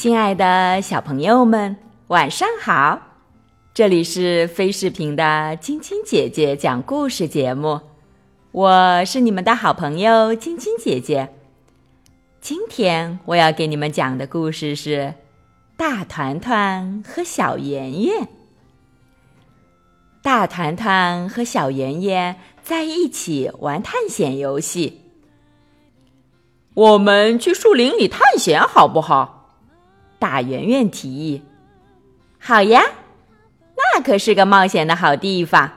亲爱的小朋友们，晚上好！这里是飞视频的晶晶姐姐讲故事节目，我是你们的好朋友晶晶姐姐。今天我要给你们讲的故事是《大团团和小圆圆》。大团团和小圆圆在一起玩探险游戏。我们去树林里探险好不好？大圆圆提议。好呀，那可是个冒险的好地方。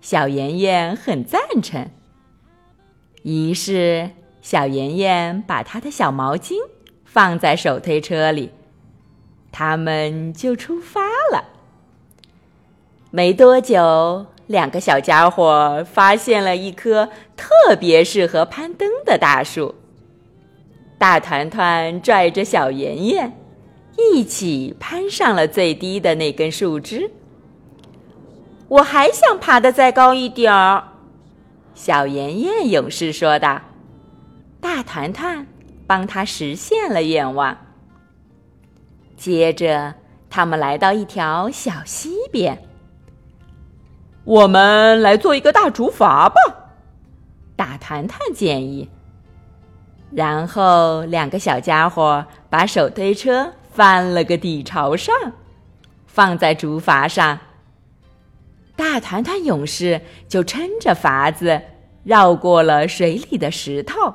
小圆圆很赞成。于是，小圆圆把她的小毛巾放在手推车里，他们就出发了。没多久，两个小家伙发现了一棵特别适合攀登的大树。大团团拽着小圆圆，一起攀上了最低的那根树枝。我还想爬得再高一点儿，小圆圆勇士说道。大团团帮他实现了愿望。接着，他们来到一条小溪边。我们来做一个大竹筏吧，大团团建议。然后两个小家伙把手推车翻了个底朝上，放在竹筏上。大团团勇士就撑着筏子绕过了水里的石头。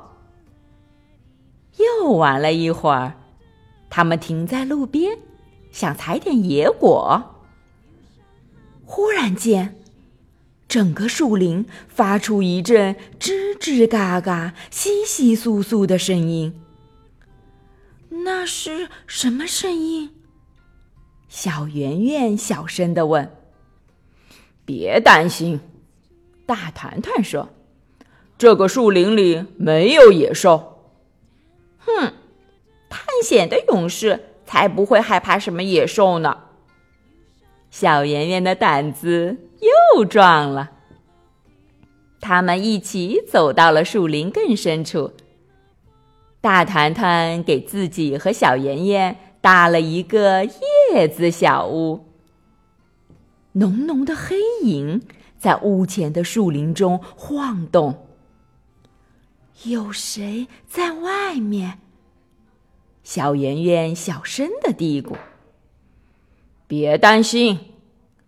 又玩了一会儿，他们停在路边，想采点野果。忽然间。整个树林发出一阵吱吱嘎嘎、窸窸窣窣的声音。那是什么声音？小圆圆小声的问。“别担心。”大团团说，“这个树林里没有野兽。”“哼，探险的勇士才不会害怕什么野兽呢。”小圆圆的胆子。又壮了。他们一起走到了树林更深处。大团团给自己和小圆圆搭了一个叶子小屋。浓浓的黑影在屋前的树林中晃动。有谁在外面？小圆圆小声的嘀咕。别担心，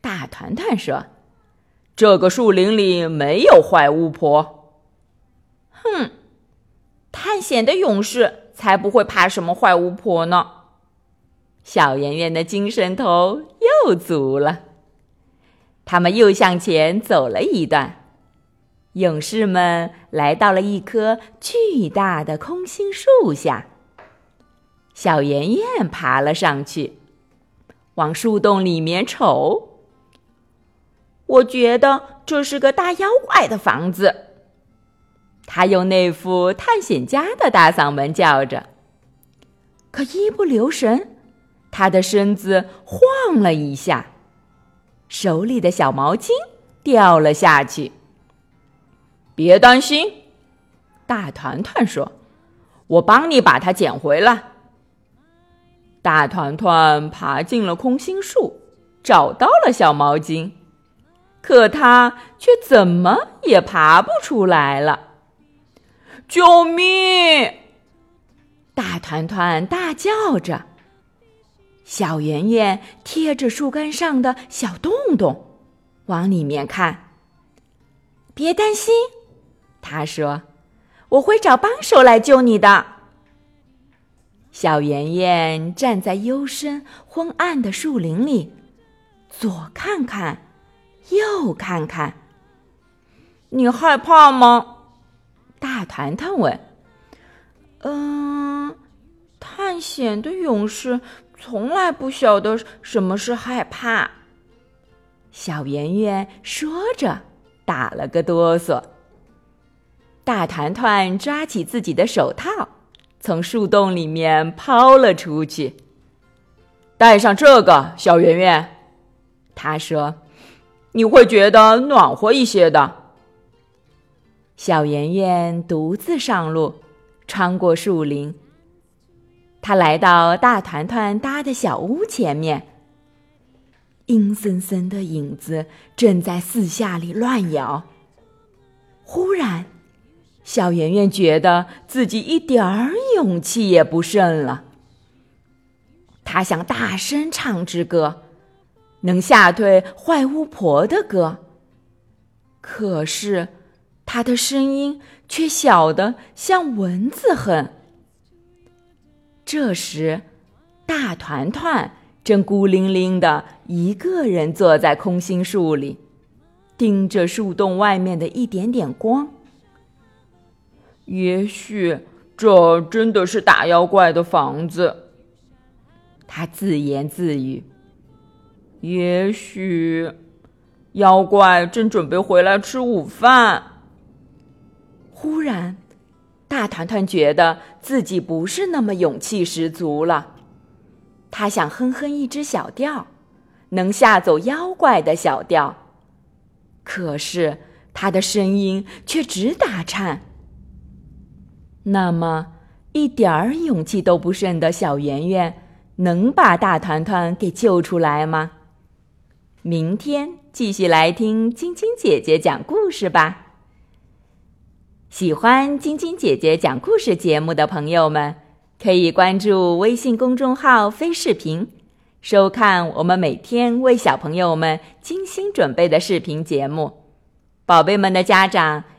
大团团说。这个树林里没有坏巫婆。哼，探险的勇士才不会怕什么坏巫婆呢。小圆圆的精神头又足了。他们又向前走了一段，勇士们来到了一棵巨大的空心树下。小圆圆爬了上去，往树洞里面瞅。我觉得这是个大妖怪的房子。他用那副探险家的大嗓门叫着，可一不留神，他的身子晃了一下，手里的小毛巾掉了下去。别担心，大团团说：“我帮你把它捡回来。”大团团爬进了空心树，找到了小毛巾。可它却怎么也爬不出来了！救命！大团团大叫着。小圆圆贴着树干上的小洞洞，往里面看。别担心，他说：“我会找帮手来救你的。”小圆圆站在幽深昏暗的树林里，左看看。右看看，你害怕吗？大团团问。嗯，探险的勇士从来不晓得什么是害怕。小圆圆说着，打了个哆嗦。大团团抓起自己的手套，从树洞里面抛了出去。带上这个，小圆圆，他说。你会觉得暖和一些的。小圆圆独自上路，穿过树林。他来到大团团搭的小屋前面，阴森森的影子正在四下里乱摇。忽然，小圆圆觉得自己一点儿勇气也不剩了。他想大声唱支歌，能吓退坏巫婆的歌。可是，他的声音却小得像蚊子哼。这时，大团团正孤零零的一个人坐在空心树里，盯着树洞外面的一点点光。也许这真的是大妖怪的房子，他自言自语。也许，妖怪正准备回来吃午饭。忽然。大团团觉得自己不是那么勇气十足了，他想哼哼一支小调，能吓走妖怪的小调。可是他的声音却直打颤。那么，一点儿勇气都不剩的小圆圆，能把大团团给救出来吗？明天继续来听晶晶姐姐讲故事吧。喜欢晶晶姐姐讲故事节目的朋友们，可以关注微信公众号“飞视频”，收看我们每天为小朋友们精心准备的视频节目。宝贝们的家长